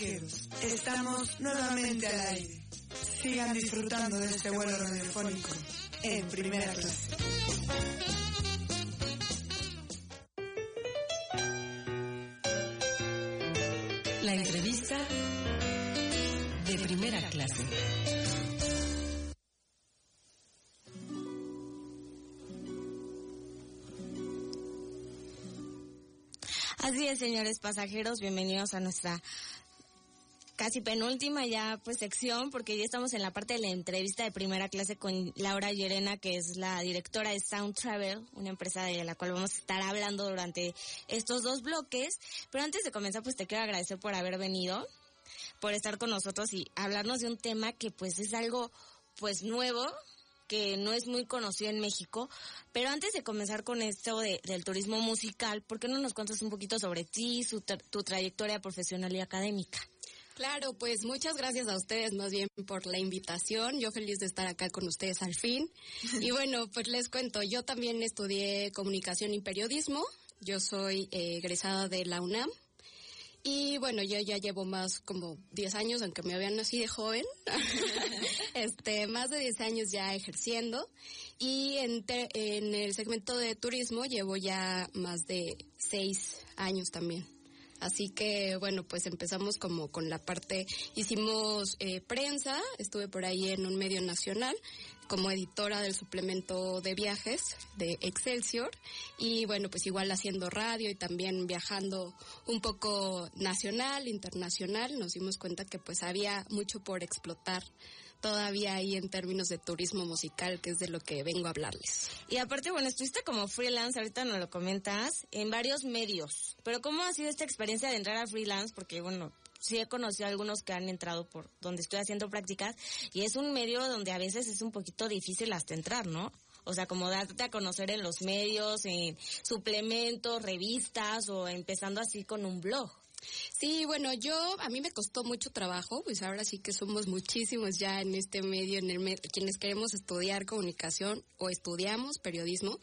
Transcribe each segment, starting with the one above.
Pasajeros, estamos nuevamente al aire. Sigan disfrutando de este vuelo radiofónico en primera clase. La entrevista de primera clase. Así es, señores pasajeros, bienvenidos a nuestra casi penúltima ya pues sección porque ya estamos en la parte de la entrevista de primera clase con Laura Llerena que es la directora de Sound Travel, una empresa de la cual vamos a estar hablando durante estos dos bloques. Pero antes de comenzar pues te quiero agradecer por haber venido, por estar con nosotros y hablarnos de un tema que pues es algo pues nuevo, que no es muy conocido en México. Pero antes de comenzar con esto de, del turismo musical, ¿por qué no nos cuentas un poquito sobre ti, su, tu trayectoria profesional y académica? Claro, pues muchas gracias a ustedes más bien por la invitación. Yo feliz de estar acá con ustedes al fin. Y bueno, pues les cuento, yo también estudié comunicación y periodismo. Yo soy eh, egresada de la UNAM. Y bueno, yo ya llevo más como 10 años, aunque me habían nacido joven, este, más de 10 años ya ejerciendo. Y en, en el segmento de turismo llevo ya más de 6 años también. Así que bueno, pues empezamos como con la parte, hicimos eh, prensa, estuve por ahí en un medio nacional como editora del suplemento de viajes de Excelsior y bueno, pues igual haciendo radio y también viajando un poco nacional, internacional, nos dimos cuenta que pues había mucho por explotar todavía ahí en términos de turismo musical, que es de lo que vengo a hablarles. Y aparte, bueno, estuviste como freelance, ahorita nos lo comentas, en varios medios. Pero ¿cómo ha sido esta experiencia de entrar a freelance? Porque, bueno, sí he conocido a algunos que han entrado por donde estoy haciendo prácticas y es un medio donde a veces es un poquito difícil hasta entrar, ¿no? O sea, como darte a conocer en los medios, en suplementos, revistas o empezando así con un blog. Sí, bueno, yo, a mí me costó mucho trabajo, pues ahora sí que somos muchísimos ya en este medio, en el quienes queremos estudiar comunicación o estudiamos periodismo,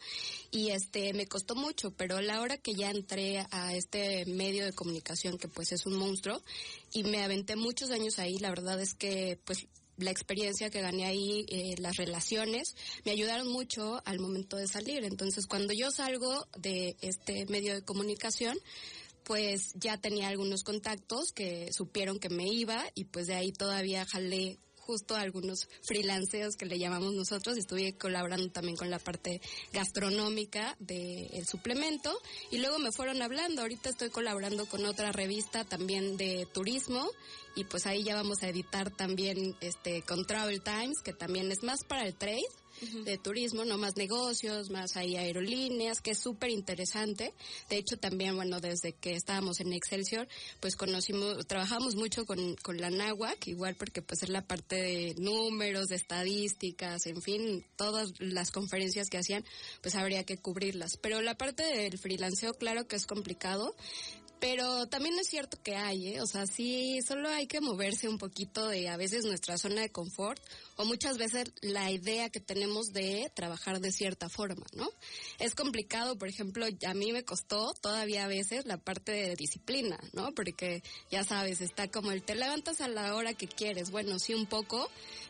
y este, me costó mucho, pero la hora que ya entré a este medio de comunicación, que pues es un monstruo, y me aventé muchos años ahí, la verdad es que, pues, la experiencia que gané ahí, eh, las relaciones, me ayudaron mucho al momento de salir. Entonces, cuando yo salgo de este medio de comunicación, pues ya tenía algunos contactos que supieron que me iba y pues de ahí todavía jalé justo algunos freelanceos que le llamamos nosotros. Estuve colaborando también con la parte gastronómica del suplemento y luego me fueron hablando. Ahorita estoy colaborando con otra revista también de turismo y pues ahí ya vamos a editar también este con Travel Times que también es más para el trade de turismo, no más negocios, más ahí aerolíneas, que es súper interesante. De hecho, también, bueno, desde que estábamos en Excelsior, pues conocimos, trabajamos mucho con, con la NAWAC, igual porque pues es la parte de números, de estadísticas, en fin, todas las conferencias que hacían, pues habría que cubrirlas. Pero la parte del freelanceo, claro que es complicado. Pero también es cierto que hay, ¿eh? O sea, sí, solo hay que moverse un poquito de a veces nuestra zona de confort o muchas veces la idea que tenemos de trabajar de cierta forma, ¿no? Es complicado, por ejemplo, a mí me costó todavía a veces la parte de disciplina, ¿no? Porque ya sabes, está como el te levantas a la hora que quieres, bueno, sí un poco,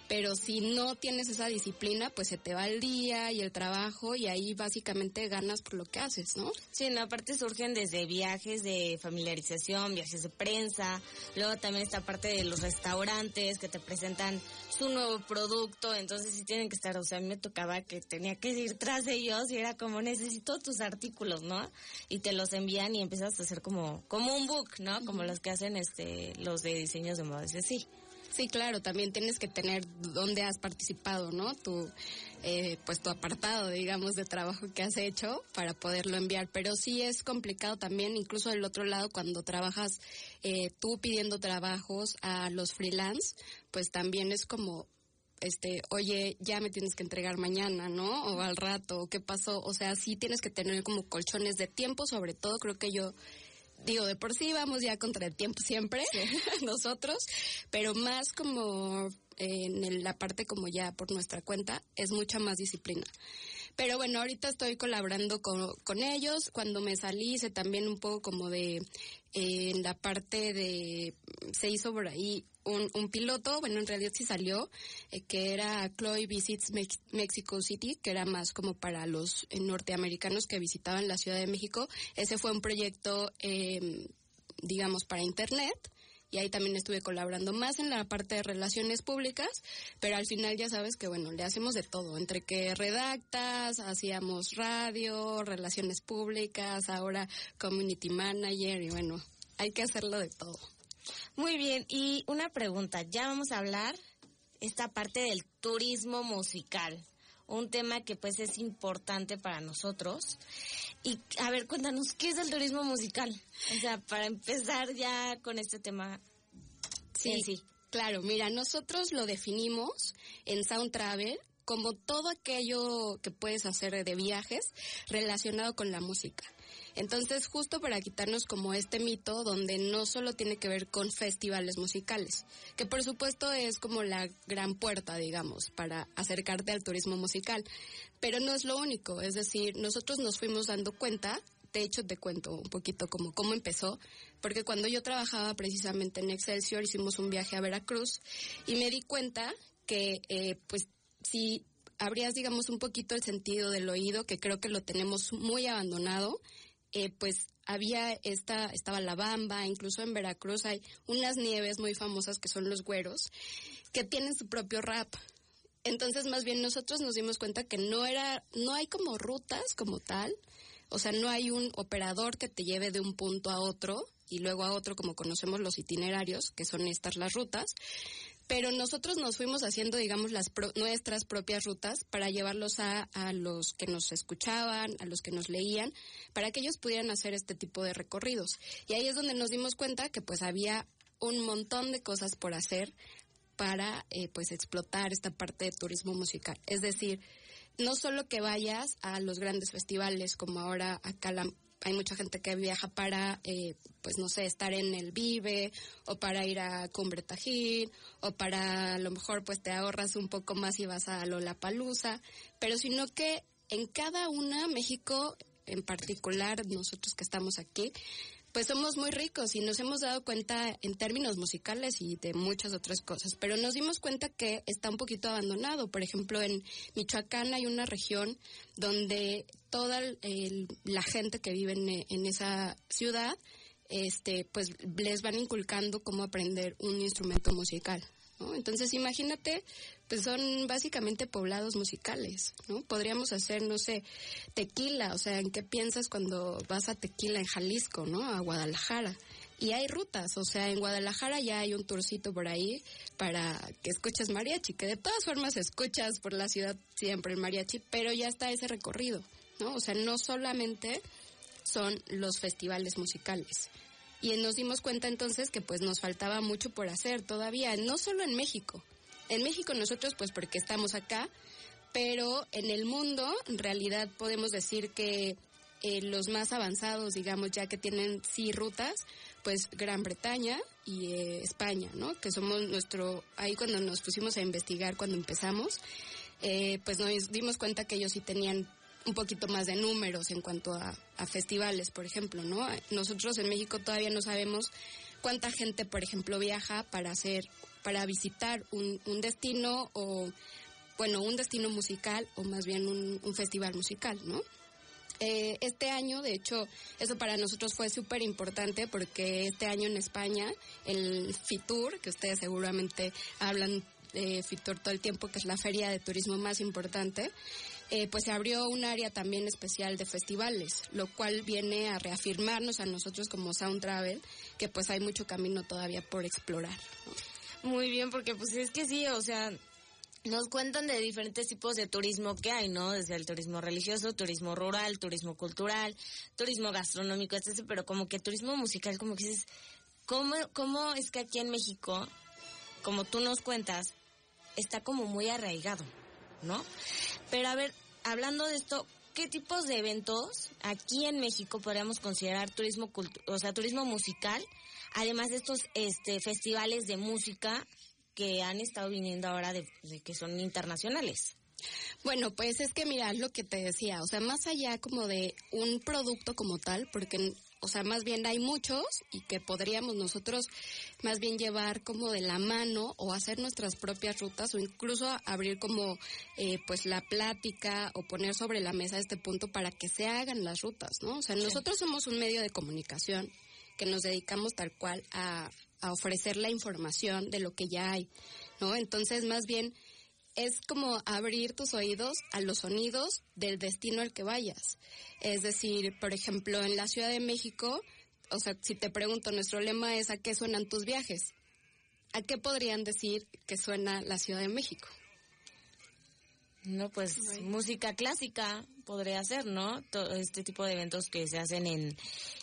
pero si no tienes esa disciplina, pues se te va el día y el trabajo y ahí básicamente ganas por lo que haces, ¿no? Sí, no, aparte surgen desde viajes de familiarización, viajes de prensa, luego también esta parte de los restaurantes que te presentan su nuevo producto, entonces sí tienen que estar, o sea, a mí me tocaba que tenía que ir tras ellos y era como necesito tus artículos, ¿no? Y te los envían y empiezas a hacer como como un book, ¿no? Como los que hacen este los de diseños de moda, es sí. Sí, claro, también tienes que tener dónde has participado, ¿no? Tu, eh, pues tu apartado, digamos, de trabajo que has hecho para poderlo enviar. Pero sí es complicado también, incluso del otro lado, cuando trabajas eh, tú pidiendo trabajos a los freelance, pues también es como este, oye, ya me tienes que entregar mañana, ¿no? O al rato, ¿qué pasó? O sea, sí tienes que tener como colchones de tiempo, sobre todo creo que yo digo, de por sí vamos ya contra el tiempo siempre, nosotros, pero más como en la parte como ya por nuestra cuenta, es mucha más disciplina. Pero bueno, ahorita estoy colaborando con, con ellos. Cuando me salí hice también un poco como de, eh, en la parte de, se hizo por ahí un, un piloto, bueno, en realidad sí salió, eh, que era Chloe Visits Mexico City, que era más como para los eh, norteamericanos que visitaban la Ciudad de México. Ese fue un proyecto, eh, digamos, para Internet y ahí también estuve colaborando más en la parte de relaciones públicas, pero al final ya sabes que bueno, le hacemos de todo, entre que redactas, hacíamos radio, relaciones públicas, ahora community manager y bueno, hay que hacerlo de todo. Muy bien, y una pregunta, ya vamos a hablar esta parte del turismo musical un tema que pues es importante para nosotros. Y a ver, cuéntanos, ¿qué es el turismo musical? O sea, para empezar ya con este tema. Sí, sí. Claro, mira, nosotros lo definimos en Sound Travel como todo aquello que puedes hacer de viajes relacionado con la música. Entonces, justo para quitarnos como este mito donde no solo tiene que ver con festivales musicales, que por supuesto es como la gran puerta, digamos, para acercarte al turismo musical, pero no es lo único, es decir, nosotros nos fuimos dando cuenta de hecho te cuento un poquito como cómo empezó, porque cuando yo trabajaba precisamente en Excelsior hicimos un viaje a Veracruz y me di cuenta que eh, pues si abrías digamos un poquito el sentido del oído, que creo que lo tenemos muy abandonado, eh, pues había esta, estaba la bamba, incluso en Veracruz hay unas nieves muy famosas que son los güeros, que tienen su propio rap. Entonces, más bien nosotros nos dimos cuenta que no era, no hay como rutas como tal, o sea, no hay un operador que te lleve de un punto a otro y luego a otro como conocemos los itinerarios, que son estas las rutas, pero nosotros nos fuimos haciendo, digamos, las nuestras propias rutas para llevarlos a, a los que nos escuchaban, a los que nos leían, para que ellos pudieran hacer este tipo de recorridos. Y ahí es donde nos dimos cuenta que pues había un montón de cosas por hacer para eh, pues explotar esta parte de turismo musical. Es decir, no solo que vayas a los grandes festivales como ahora acá la, hay mucha gente que viaja para, eh, pues no sé, estar en el Vive o para ir a Cumbre Tajín o para a lo mejor pues te ahorras un poco más y vas a Lollapalooza, pero sino que en cada una, México en particular, nosotros que estamos aquí, pues somos muy ricos y nos hemos dado cuenta en términos musicales y de muchas otras cosas, pero nos dimos cuenta que está un poquito abandonado. Por ejemplo, en Michoacán hay una región donde toda la gente que vive en, en esa ciudad, este, pues les van inculcando cómo aprender un instrumento musical. Entonces imagínate, pues son básicamente poblados musicales, ¿no? Podríamos hacer, no sé, tequila, o sea, ¿en qué piensas cuando vas a tequila en Jalisco, ¿no? A Guadalajara. Y hay rutas, o sea, en Guadalajara ya hay un tourcito por ahí para que escuches mariachi, que de todas formas escuchas por la ciudad siempre el mariachi, pero ya está ese recorrido, ¿no? O sea, no solamente son los festivales musicales, y nos dimos cuenta entonces que pues nos faltaba mucho por hacer todavía, no solo en México. En México nosotros pues porque estamos acá, pero en el mundo en realidad podemos decir que eh, los más avanzados, digamos, ya que tienen sí rutas, pues Gran Bretaña y eh, España, ¿no? Que somos nuestro, ahí cuando nos pusimos a investigar, cuando empezamos, eh, pues nos dimos cuenta que ellos sí tenían un poquito más de números en cuanto a, festivales, por ejemplo, ¿no? Nosotros en México todavía no sabemos cuánta gente, por ejemplo, viaja para hacer, para visitar un, destino o, bueno, un destino musical o más bien un, festival musical, ¿no? Eh, este año, de hecho, eso para nosotros fue súper importante porque este año en España, el FITUR, que ustedes seguramente hablan de FITUR todo el tiempo, que es la feria de turismo más importante, eh, pues se abrió un área también especial de festivales, lo cual viene a reafirmarnos a nosotros como Sound Travel que pues hay mucho camino todavía por explorar. Muy bien, porque pues es que sí, o sea, nos cuentan de diferentes tipos de turismo que hay, ¿no? Desde el turismo religioso, turismo rural, turismo cultural, turismo gastronómico, etc. Pero como que turismo musical, como que dices, ¿cómo, cómo es que aquí en México, como tú nos cuentas, está como muy arraigado, ¿no? Pero a ver, hablando de esto, ¿qué tipos de eventos aquí en México podríamos considerar turismo, o sea, turismo musical? Además de estos este, festivales de música que han estado viniendo ahora de, que son internacionales. Bueno, pues es que mira, lo que te decía, o sea, más allá como de un producto como tal, porque, o sea, más bien hay muchos y que podríamos nosotros más bien llevar como de la mano o hacer nuestras propias rutas o incluso abrir como eh, pues la plática o poner sobre la mesa este punto para que se hagan las rutas, ¿no? O sea, nosotros somos un medio de comunicación que nos dedicamos tal cual a a ofrecer la información de lo que ya hay, ¿no? Entonces, más bien es como abrir tus oídos a los sonidos del destino al que vayas. Es decir, por ejemplo, en la Ciudad de México, o sea, si te pregunto, nuestro lema es ¿a qué suenan tus viajes? ¿A qué podrían decir que suena la Ciudad de México? No, pues música clásica podría ser, ¿no? Todo este tipo de eventos que se hacen en,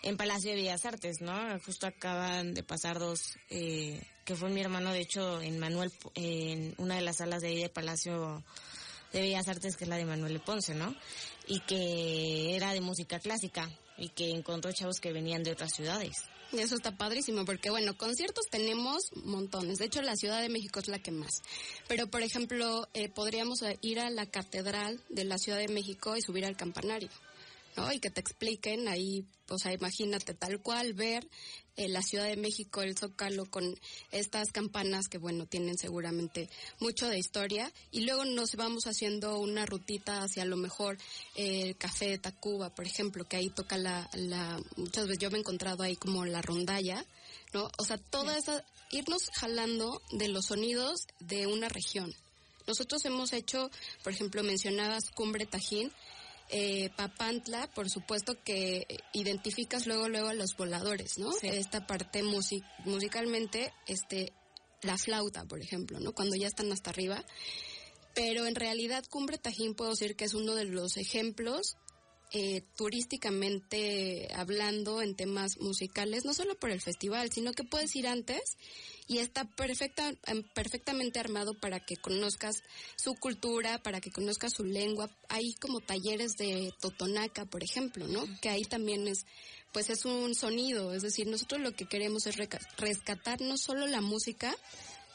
en Palacio de Bellas Artes, ¿no? Justo acaban de pasar dos, eh, que fue mi hermano, de hecho, en Manuel, en una de las salas de ahí de Palacio de Bellas Artes, que es la de Manuel Ponce, ¿no? Y que era de música clásica y que encontró chavos que venían de otras ciudades. Eso está padrísimo, porque bueno, conciertos tenemos montones. De hecho, la Ciudad de México es la que más. Pero, por ejemplo, eh, podríamos ir a la Catedral de la Ciudad de México y subir al campanario. ¿no? Y que te expliquen ahí, o sea, imagínate tal cual ver eh, la Ciudad de México, el Zócalo con estas campanas que, bueno, tienen seguramente mucho de historia. Y luego nos vamos haciendo una rutita hacia lo mejor el Café de Tacuba, por ejemplo, que ahí toca la, la, muchas veces yo me he encontrado ahí como la rondalla, ¿no? O sea, toda esa, irnos jalando de los sonidos de una región. Nosotros hemos hecho, por ejemplo, mencionabas Cumbre Tajín, eh, Papantla, por supuesto que identificas luego luego a los voladores, ¿no? Esta parte musicalmente, este, la flauta, por ejemplo, ¿no? Cuando ya están hasta arriba. Pero en realidad Cumbre Tajín puedo decir que es uno de los ejemplos eh, turísticamente hablando en temas musicales, no solo por el festival, sino que puedes ir antes y está perfecta, em, perfectamente armado para que conozcas su cultura, para que conozcas su lengua. Hay como talleres de Totonaca, por ejemplo, ¿no? Que ahí también es, pues es un sonido, es decir, nosotros lo que queremos es rescatar no solo la música,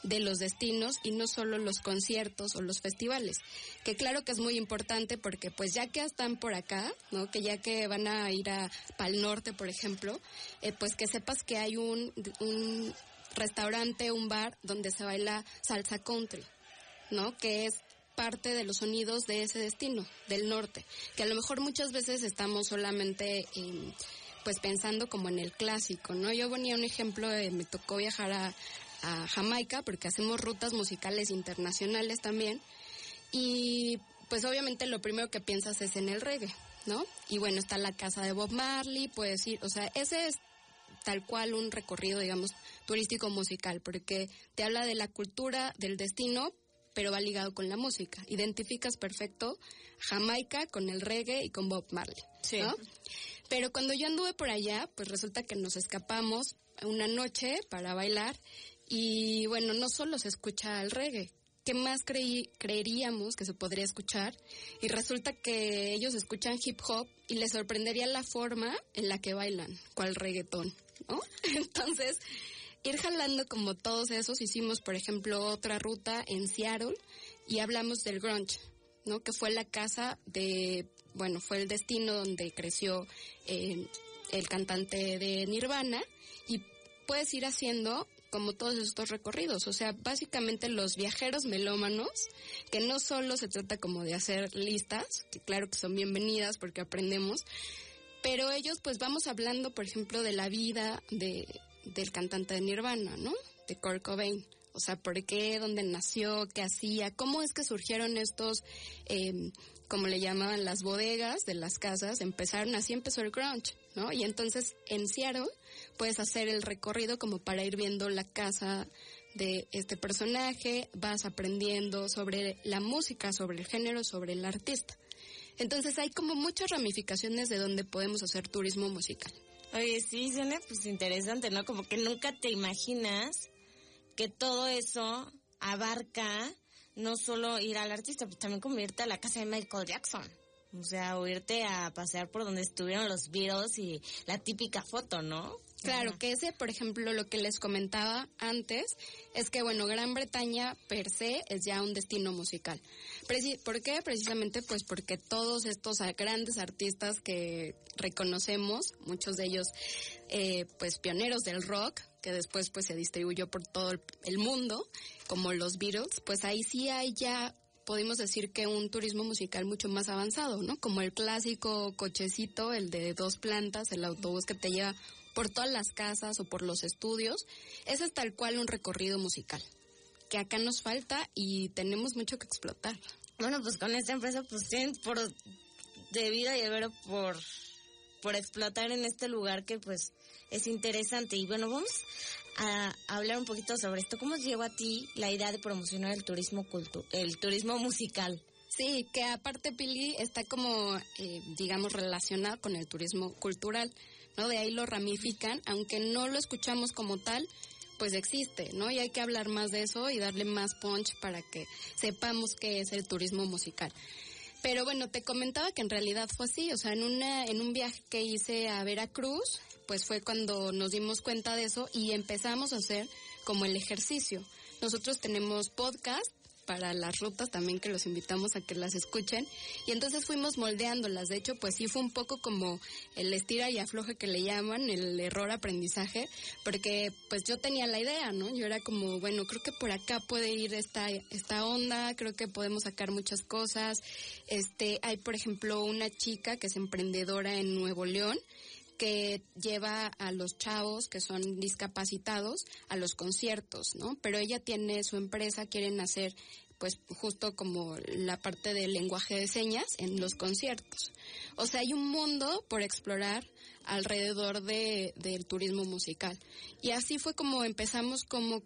de los destinos y no solo los conciertos o los festivales. Que claro que es muy importante porque pues ya que están por acá, ¿no? Que ya que van a ir a Pal Norte, por ejemplo, eh, pues que sepas que hay un, un restaurante, un bar donde se baila salsa country, ¿no? Que es parte de los sonidos de ese destino, del norte, que a lo mejor muchas veces estamos solamente pues pensando como en el clásico, ¿no? Yo ponía un ejemplo, me tocó viajar a, a Jamaica porque hacemos rutas musicales internacionales también y pues obviamente lo primero que piensas es en el reggae, ¿no? Y bueno, está la casa de Bob Marley, puedes ir, o sea, ese es tal cual un recorrido, digamos, turístico musical, porque te habla de la cultura, del destino, pero va ligado con la música. Identificas perfecto Jamaica con el reggae y con Bob Marley, ¿no? Pero cuando yo anduve por allá, pues resulta que nos escapamos una noche para bailar y bueno, no solo se escucha el reggae, ¿qué más creí, creeríamos que se podría escuchar? Y resulta que ellos escuchan hip hop y les sorprendería la forma en la que bailan, cual reggaetón, ¿no? Entonces, ir jalando como todos esos, hicimos, por ejemplo, otra ruta en Seattle y hablamos del grunge, ¿no? Que fue la casa de, bueno, fue el destino donde creció eh, el cantante de Nirvana y puedes ir haciendo como todos estos recorridos. O sea, básicamente los viajeros melómanos, que no solo se trata como de hacer listas, que claro que son bienvenidas porque aprendemos, pero ellos pues vamos hablando, por ejemplo, de la vida de, del cantante de Nirvana, ¿no? De Kurt Cobain. O sea, ¿por qué? ¿Dónde nació? ¿Qué hacía? ¿Cómo es que surgieron estos, eh, como le llamaban, las bodegas de las casas? Empezaron, así empezó el grunge. ¿no? Y entonces en Seattle puedes hacer el recorrido como para ir viendo la casa de este personaje, vas aprendiendo sobre la música, sobre el género, sobre el artista. Entonces hay como muchas ramificaciones de donde podemos hacer turismo musical. Oye, sí, suena pues interesante, ¿no? Como que nunca te imaginas que todo eso abarca no solo ir al artista, pues también como irte a la casa de Michael Jackson. O sea, o irte a pasear por donde estuvieron los Beatles y la típica foto, ¿no? Claro, que ese, por ejemplo, lo que les comentaba antes, es que, bueno, Gran Bretaña per se es ya un destino musical. ¿Por qué? Precisamente pues porque todos estos grandes artistas que reconocemos, muchos de ellos eh, pues pioneros del rock, que después pues se distribuyó por todo el mundo, como los Beatles, pues ahí sí hay ya podemos decir que un turismo musical mucho más avanzado, ¿no? Como el clásico cochecito, el de dos plantas, el autobús que te lleva por todas las casas o por los estudios. Ese es tal cual un recorrido musical, que acá nos falta y tenemos mucho que explotar. Bueno, pues con esta empresa pues tienen por de vida y de por, por explotar en este lugar que pues es interesante. Y bueno, vamos a hablar un poquito sobre esto. ¿Cómo llegó a ti la idea de promocionar el turismo cultu el turismo musical? Sí, que aparte Pili está como, eh, digamos, relacionado con el turismo cultural, ¿no? De ahí lo ramifican, aunque no lo escuchamos como tal, pues existe, ¿no? Y hay que hablar más de eso y darle más punch para que sepamos qué es el turismo musical. Pero bueno, te comentaba que en realidad fue así, o sea, en una en un viaje que hice a Veracruz, pues fue cuando nos dimos cuenta de eso y empezamos a hacer como el ejercicio. Nosotros tenemos podcast para las rutas también que los invitamos a que las escuchen. Y entonces fuimos moldeándolas. De hecho, pues sí fue un poco como el estira y afloje que le llaman, el error aprendizaje, porque pues yo tenía la idea, ¿no? Yo era como, bueno, creo que por acá puede ir esta, esta onda, creo que podemos sacar muchas cosas. Este, hay por ejemplo una chica que es emprendedora en Nuevo León que lleva a los chavos que son discapacitados a los conciertos, ¿no? Pero ella tiene su empresa, quieren hacer pues justo como la parte del lenguaje de señas en los conciertos. O sea, hay un mundo por explorar alrededor de, del turismo musical. Y así fue como empezamos como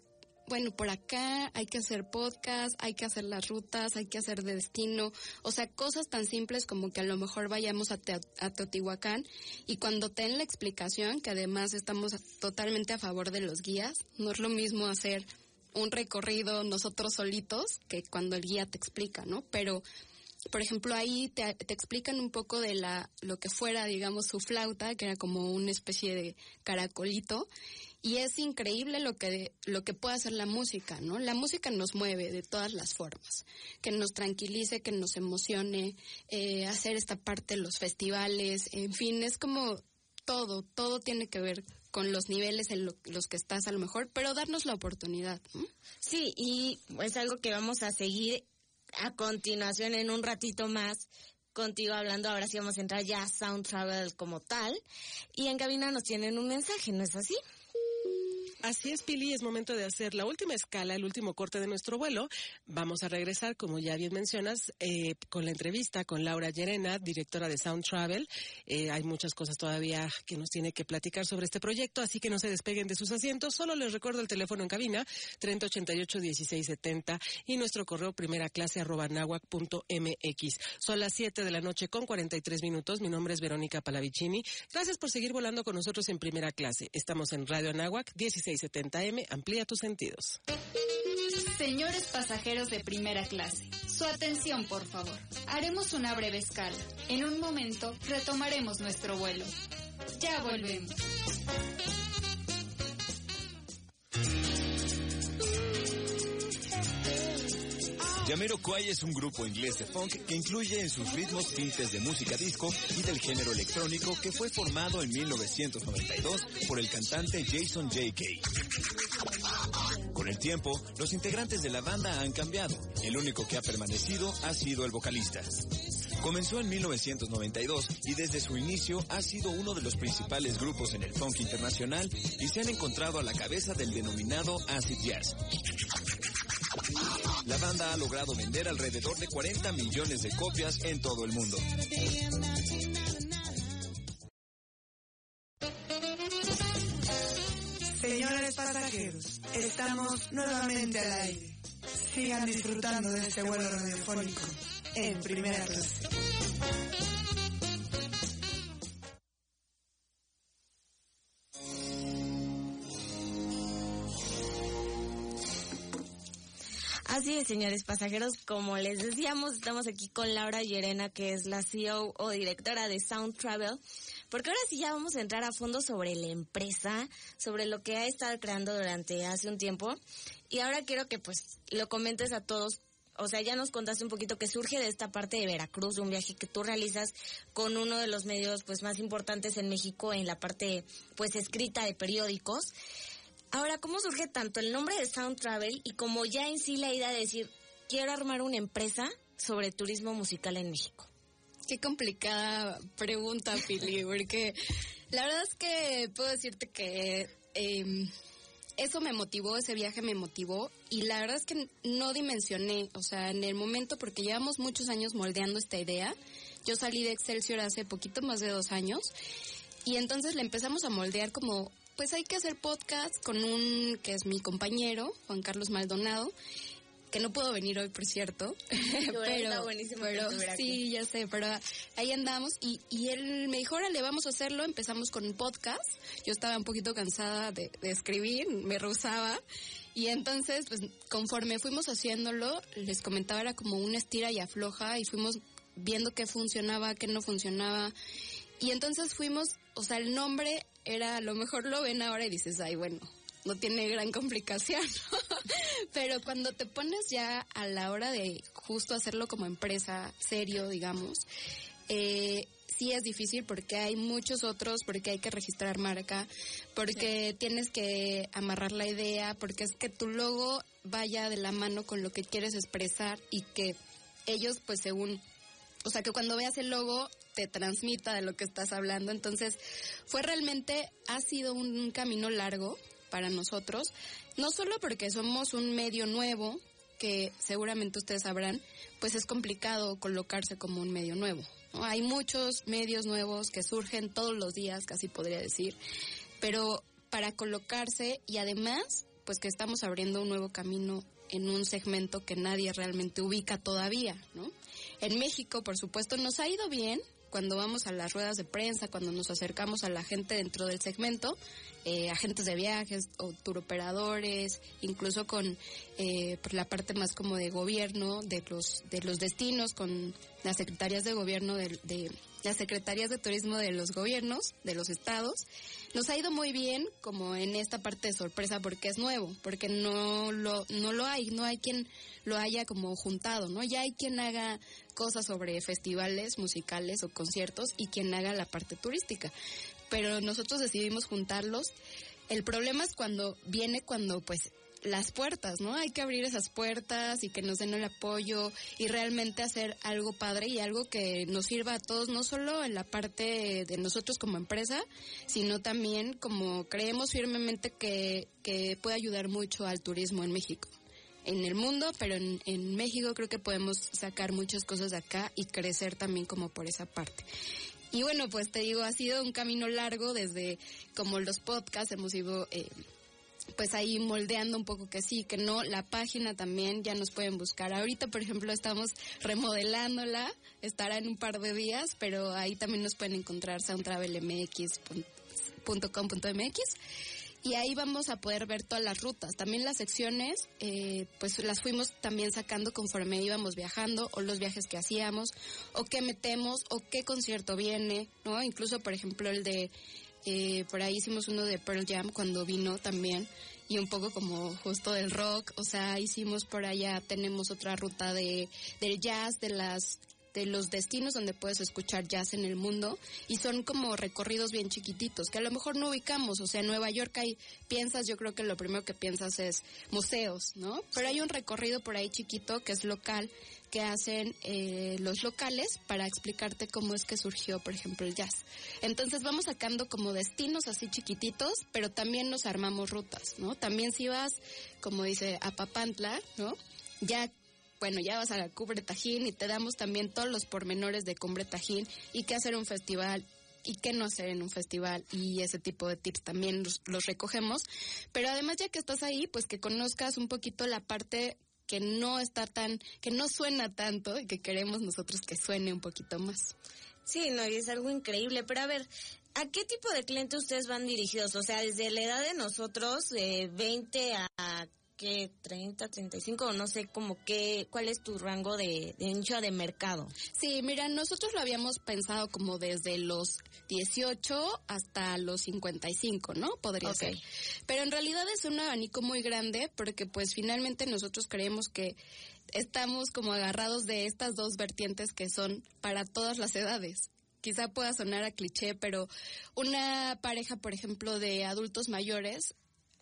bueno, por acá hay que hacer podcast, hay que hacer las rutas, hay que hacer de destino, o sea, cosas tan simples como que a lo mejor vayamos a, a Teotihuacán y cuando te den la explicación, que además estamos totalmente a favor de los guías, no es lo mismo hacer un recorrido nosotros solitos que cuando el guía te explica, ¿no? Pero por ejemplo, ahí te, te, explican un poco de la, lo que fuera, digamos, su flauta, que era como una especie de caracolito, y es increíble lo que lo que puede hacer la música, ¿no? La música nos mueve de todas las formas, que nos tranquilice, que nos emocione, eh, hacer esta parte de los festivales, en fin, es como todo, todo tiene que ver con los niveles en los que estás a lo mejor, pero darnos la oportunidad. Sí, y es algo que vamos a seguir a continuación en un ratito más contigo hablando. Ahora sí vamos a entrar ya a Sound Travel como tal. Y en cabina nos tienen un mensaje, ¿no es así? Así es, Pili, es momento de hacer la última escala, el último corte de nuestro vuelo. Vamos a regresar, como ya bien mencionas, eh, con la entrevista con Laura Llerena, directora de Sound Travel. Eh, hay muchas cosas todavía que nos tiene que platicar sobre este proyecto, así que no se despeguen de sus asientos. Solo les recuerdo el teléfono en cabina, 3088-1670 y nuestro correo primera clase arroba mx. Son las 7 de la noche con 43 minutos. Mi nombre es Verónica Palavicini. Gracias por seguir volando con nosotros en primera clase. Estamos en Radio Anáhuac 16 70M amplía tus sentidos. Señores pasajeros de primera clase, su atención por favor. Haremos una breve escala. En un momento retomaremos nuestro vuelo. Ya volvemos. Jamiroquai es un grupo inglés de funk que incluye en sus ritmos tintes de música disco y del género electrónico que fue formado en 1992 por el cantante Jason J.K. Con el tiempo, los integrantes de la banda han cambiado. El único que ha permanecido ha sido el vocalista. Comenzó en 1992 y desde su inicio ha sido uno de los principales grupos en el funk internacional y se han encontrado a la cabeza del denominado acid jazz. La banda ha logrado vender alrededor de 40 millones de copias en todo el mundo. Señores pasajeros, estamos nuevamente al aire. Sigan disfrutando de este vuelo radiofónico en primera clase. Es, señores pasajeros, como les decíamos, estamos aquí con Laura Llerena, que es la CEO o directora de Sound Travel, porque ahora sí ya vamos a entrar a fondo sobre la empresa, sobre lo que ha estado creando durante hace un tiempo, y ahora quiero que pues lo comentes a todos. O sea, ya nos contaste un poquito que surge de esta parte de Veracruz, un viaje que tú realizas con uno de los medios pues más importantes en México en la parte pues escrita de periódicos. Ahora, ¿cómo surge tanto el nombre de Sound Travel y como ya en sí la idea de decir, quiero armar una empresa sobre turismo musical en México? Qué complicada pregunta, Pili, porque la verdad es que puedo decirte que eh, eso me motivó, ese viaje me motivó y la verdad es que no dimensioné, o sea, en el momento, porque llevamos muchos años moldeando esta idea, yo salí de Excelsior hace poquito más de dos años y entonces le empezamos a moldear como pues hay que hacer podcast con un que es mi compañero, Juan Carlos Maldonado, que no puedo venir hoy, por cierto. pero buenísimo pero sí, ya sé, pero ahí andamos y, y él me dijo, órale, vamos a hacerlo. Empezamos con un podcast. Yo estaba un poquito cansada de, de escribir, me rehusaba. Y entonces, pues conforme fuimos haciéndolo, les comentaba, era como una estira y afloja y fuimos viendo qué funcionaba, qué no funcionaba. Y entonces fuimos, o sea, el nombre era, a lo mejor lo ven ahora y dices, ay, bueno, no tiene gran complicación. Pero cuando te pones ya a la hora de justo hacerlo como empresa serio, digamos, eh, sí es difícil porque hay muchos otros, porque hay que registrar marca, porque tienes que amarrar la idea, porque es que tu logo vaya de la mano con lo que quieres expresar y que ellos pues según o sea, que cuando veas el logo te transmita de lo que estás hablando. Entonces, fue realmente, ha sido un camino largo para nosotros, no solo porque somos un medio nuevo, que seguramente ustedes sabrán, pues es complicado colocarse como un medio nuevo. Hay muchos medios nuevos que surgen todos los días, casi podría decir, pero para colocarse y además, pues que estamos abriendo un nuevo camino en un segmento que nadie realmente ubica todavía, ¿no? En México, por supuesto, nos ha ido bien cuando vamos a las ruedas de prensa, cuando nos acercamos a la gente dentro del segmento, eh, agentes de viajes o turoperadores, incluso con eh, la parte más como de gobierno de los de los destinos, con las secretarias de gobierno de, de las secretarías de turismo de los gobiernos, de los estados. Nos ha ido muy bien como en esta parte de sorpresa porque es nuevo, porque no lo, no lo hay, no hay quien lo haya como juntado, ¿no? Ya hay quien haga cosas sobre festivales musicales o conciertos y quien haga la parte turística. Pero nosotros decidimos juntarlos. El problema es cuando viene cuando pues las puertas, ¿no? Hay que abrir esas puertas y que nos den el apoyo y realmente hacer algo padre y algo que nos sirva a todos, no solo en la parte de nosotros como empresa, sino también como creemos firmemente que, que puede ayudar mucho al turismo en México. En el mundo, pero en, en México creo que podemos sacar muchas cosas de acá y crecer también como por esa parte. Y bueno, pues te digo, ha sido un camino largo desde como los podcasts, hemos ido eh, pues ahí moldeando un poco que sí, que no, la página también ya nos pueden buscar. Ahorita, por ejemplo, estamos remodelándola, estará en un par de días, pero ahí también nos pueden encontrar soundtravelmx.com.mx y ahí vamos a poder ver todas las rutas. También las secciones, eh, pues las fuimos también sacando conforme íbamos viajando, o los viajes que hacíamos, o qué metemos, o qué concierto viene, ¿no? Incluso, por ejemplo, el de, eh, por ahí hicimos uno de Pearl Jam cuando vino también, y un poco como justo del rock, o sea, hicimos por allá, tenemos otra ruta de, del jazz, de las de los destinos donde puedes escuchar jazz en el mundo y son como recorridos bien chiquititos que a lo mejor no ubicamos, o sea, en Nueva York hay piensas, yo creo que lo primero que piensas es museos, ¿no? Pero hay un recorrido por ahí chiquito que es local que hacen eh, los locales para explicarte cómo es que surgió, por ejemplo, el jazz. Entonces vamos sacando como destinos así chiquititos, pero también nos armamos rutas, ¿no? También si vas, como dice, a Papantla, ¿no? Ya bueno, ya vas a la Cumbre Tajín y te damos también todos los pormenores de Cumbre Tajín y qué hacer un festival y qué no hacer en un festival y ese tipo de tips también los, los recogemos. Pero además ya que estás ahí, pues que conozcas un poquito la parte que no está tan, que no suena tanto y que queremos nosotros que suene un poquito más. Sí, no, y es algo increíble. Pero a ver, ¿a qué tipo de cliente ustedes van dirigidos? O sea, desde la edad de nosotros, de 20 a que 30, 35, o no sé como qué, cuál es tu rango de, de nicho de mercado. Sí, mira, nosotros lo habíamos pensado como desde los 18 hasta los 55, ¿no? Podría Ok. ser. Pero en realidad es un abanico muy grande porque pues finalmente nosotros creemos que estamos como agarrados de estas dos vertientes que son para todas las edades. Quizá pueda sonar a cliché, pero una pareja, por ejemplo, de adultos mayores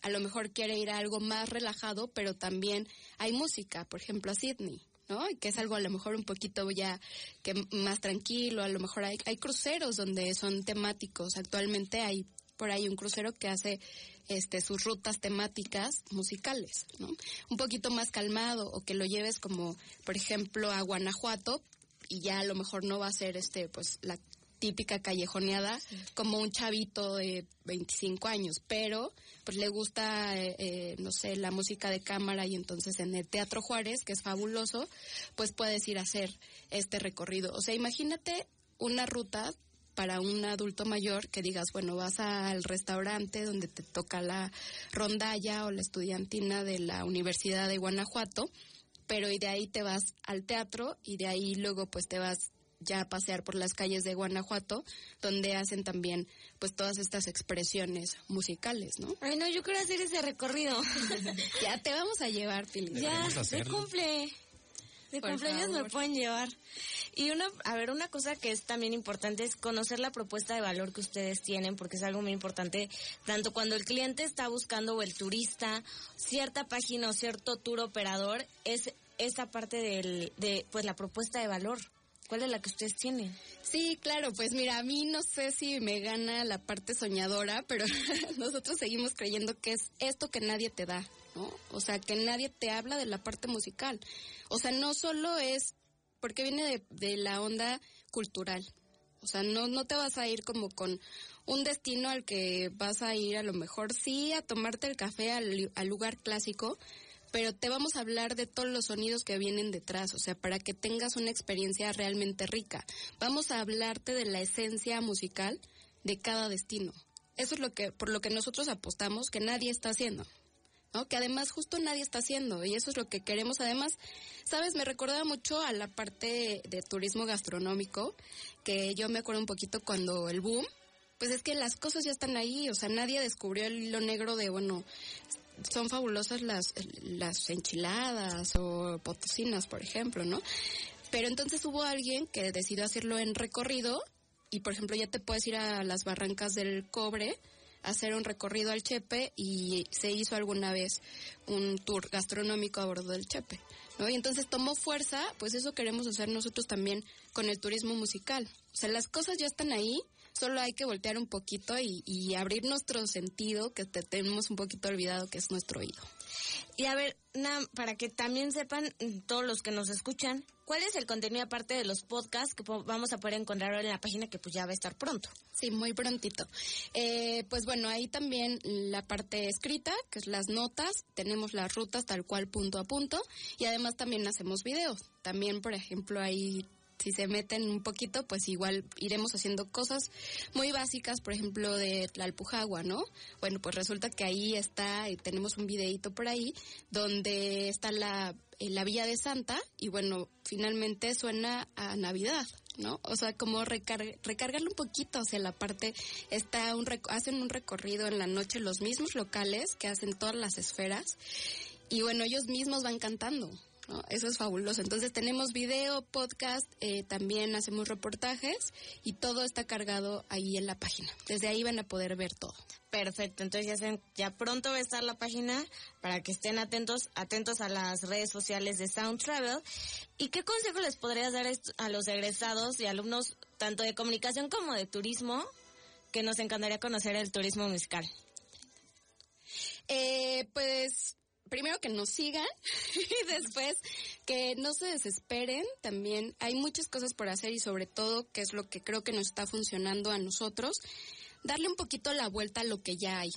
a lo mejor quiere ir a algo más relajado, pero también hay música, por ejemplo, a Sydney. ¿no? Que es algo a lo mejor un poquito ya que más tranquilo, a lo mejor hay, hay cruceros donde son temáticos. Actualmente hay por ahí un crucero que hace este sus rutas temáticas musicales, ¿no? Un poquito más calmado o que lo lleves como, por ejemplo, a Guanajuato y ya a lo mejor no va a ser este pues la típica callejoneada como un chavito de 25 años, pero pues le gusta, eh, eh, no sé, la música de cámara y entonces en el Teatro Juárez, que es fabuloso, pues puedes ir a hacer este recorrido. O sea, imagínate una ruta para un adulto mayor que digas, bueno, vas al restaurante donde te toca la rondalla o la estudiantina de la Universidad de Guanajuato, pero y de ahí te vas al teatro y de ahí luego pues te vas ya a pasear por las calles de Guanajuato, donde hacen también pues todas estas expresiones musicales, ¿no? Ay, no, yo quiero hacer ese recorrido. Ya te vamos a llevar, Pili. ya, hacerlo. cumple. De Por cumpleaños me pueden llevar. Y una, a ver, una cosa que es también importante es conocer la propuesta de valor que ustedes tienen, porque es algo muy importante, tanto cuando el cliente está buscando o el turista, cierta página o cierto tour operador, es esa parte del, de, pues la propuesta de valor. ¿Cuál es la que ustedes tienen? Sí, claro, pues mira, a mí no sé si me gana la parte soñadora, pero nosotros seguimos creyendo que es esto que nadie te da, ¿no? O sea, que nadie te habla de la parte musical. O sea, no solo es porque viene de, la onda cultural. O sea, no, no te vas a ir como con un destino al que vas a ir a lo mejor sí a tomarte el café al lugar clásico, pero te vamos a hablar de todos los sonidos que vienen detrás, o sea, para que tengas una experiencia realmente rica. Vamos a hablarte de la esencia musical de cada destino. Eso es lo que por lo que nosotros apostamos que nadie está haciendo. ¿no? Que además justo nadie está haciendo y eso es lo que queremos. Además, sabes, me recordaba mucho a la parte de turismo gastronómico, que yo me acuerdo un poquito cuando el boom, pues es que las cosas ya están ahí, o sea, nadie descubrió el hilo negro de, bueno, son fabulosas las, las enchiladas o potosinas, por ejemplo, ¿no? Pero entonces hubo alguien que decidió hacerlo en recorrido y, por ejemplo, ya te puedes ir a las barrancas del cobre, hacer un recorrido al Chepe y se hizo alguna vez un tour gastronómico a bordo del Chepe, ¿no? Y entonces tomó fuerza, pues eso queremos hacer nosotros también con el turismo musical. O sea, las cosas ya están ahí, solo hay que voltear un poquito y, y abrir nuestro sentido, que te tenemos un poquito olvidado, que es nuestro oído. Y a ver, na- para que también sepan todos los que nos escuchan, ¿cuál es el contenido aparte de los podcasts que vamos a poder encontrar ahora en la página que pues ya va a estar pronto? Sí, muy prontito. Eh, pues bueno, ahí también la parte escrita, que es las notas, tenemos las rutas tal cual punto a punto y además también hacemos videos. También, por ejemplo, ahí si se meten un poquito, pues igual iremos haciendo cosas muy básicas, por ejemplo, de la Alpujagua, ¿no? Bueno, pues resulta que ahí está, y tenemos un videíto por ahí, donde está la, eh, la Villa de Santa, y bueno, finalmente suena a Navidad, ¿no? O sea, como recar- recargarle un poquito hacia la parte, está un hacen un recorrido en la noche los mismos locales que hacen todas las esferas, y bueno, ellos mismos van cantando. ¿No? Eso es fabuloso. Entonces tenemos video, podcast, eh, también hacemos reportajes y todo está cargado ahí en la página. Desde ahí van a poder ver todo. Perfecto, entonces ya, saben, ya pronto va a estar la página para que estén atentos, atentos a las redes sociales de Sound Travel. ¿Y qué consejo les podrías dar a los egresados y alumnos tanto de comunicación como de turismo que nos encantaría conocer el turismo musical? Eh, pues primero que nos sigan y después que no se desesperen. También hay muchas cosas por hacer y sobre todo, que es lo que creo que nos está funcionando a nosotros, darle un poquito la vuelta a lo que ya hay.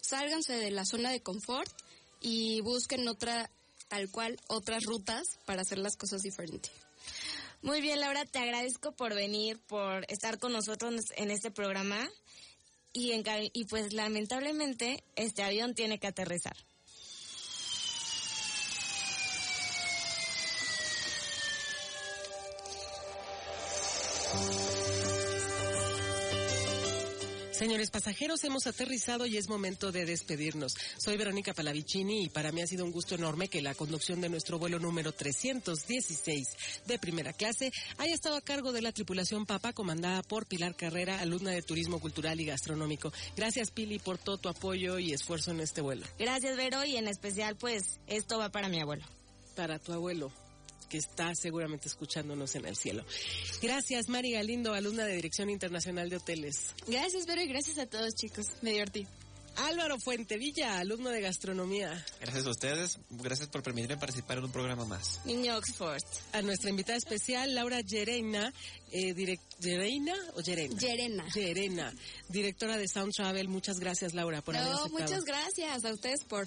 Sálganse de la zona de confort y busquen otra, tal cual, otras rutas para hacer las cosas diferentes. Muy bien, Laura, te agradezco por venir, por estar con nosotros en este programa. Y, en, y pues lamentablemente este avión tiene que aterrizar. Señores pasajeros, hemos aterrizado y es momento de despedirnos. Soy Verónica Palavicini y para mí ha sido un gusto enorme que la conducción de nuestro vuelo número 316 de primera clase haya estado a cargo de la tripulación Papa comandada por Pilar Carrera, alumna de Turismo Cultural y Gastronómico. Gracias Pili por todo tu apoyo y esfuerzo en este vuelo. Gracias Vero y en especial pues esto va para mi abuelo. Para tu abuelo que está seguramente escuchándonos en el cielo. Gracias, Mari Galindo, alumna de Dirección Internacional de Hoteles. Gracias, Vero, y gracias a todos, chicos. Me divertí. Álvaro Fuentevilla, alumno de gastronomía. Gracias a ustedes, gracias por permitirme participar en un programa más. Niño Oxford. A nuestra invitada especial, Laura Yerena, eh, ¿Yereina o Yerena? Yerena. Yerena, directora de Sound Travel. Muchas gracias, Laura, por haber aceptado. muchas gracias a ustedes por,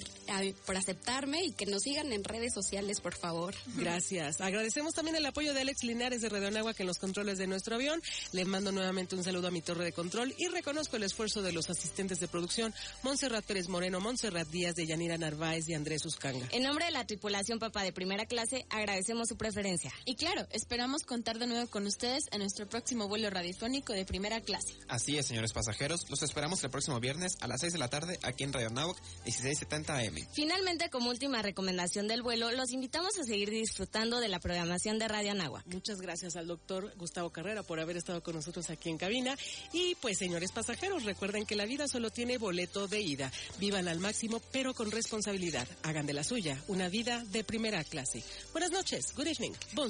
por aceptarme y que nos sigan en redes sociales, por favor. Gracias. Agradecemos también el apoyo de Alex Linares de Redonagua que en los controles de nuestro avión. Le mando nuevamente un saludo a mi torre de control y reconozco el esfuerzo de los asistentes de producción Montserrat Pérez Moreno, Montserrat Díaz de Yanira Narváez y Andrés Uscanga. En nombre de la tripulación Papá de primera clase, agradecemos su preferencia. Y claro, esperamos contar de nuevo con ustedes en nuestro próximo vuelo radiofónico de primera clase. Así es, señores pasajeros. Los esperamos el próximo viernes a las 6 de la tarde aquí en Radio Nahuac 1670 AM. Finalmente, como última recomendación del vuelo, los invitamos a seguir disfrutando de la programación de Radio Nahuac. Muchas gracias al doctor Gustavo Carrera por haber estado con nosotros aquí en cabina. Y pues, señores pasajeros, recuerden que la vida solo tiene boleto de ida. Vivan al máximo, pero con responsabilidad. Hagan de la suya una vida de primera clase. Buenas noches. Good evening. Bon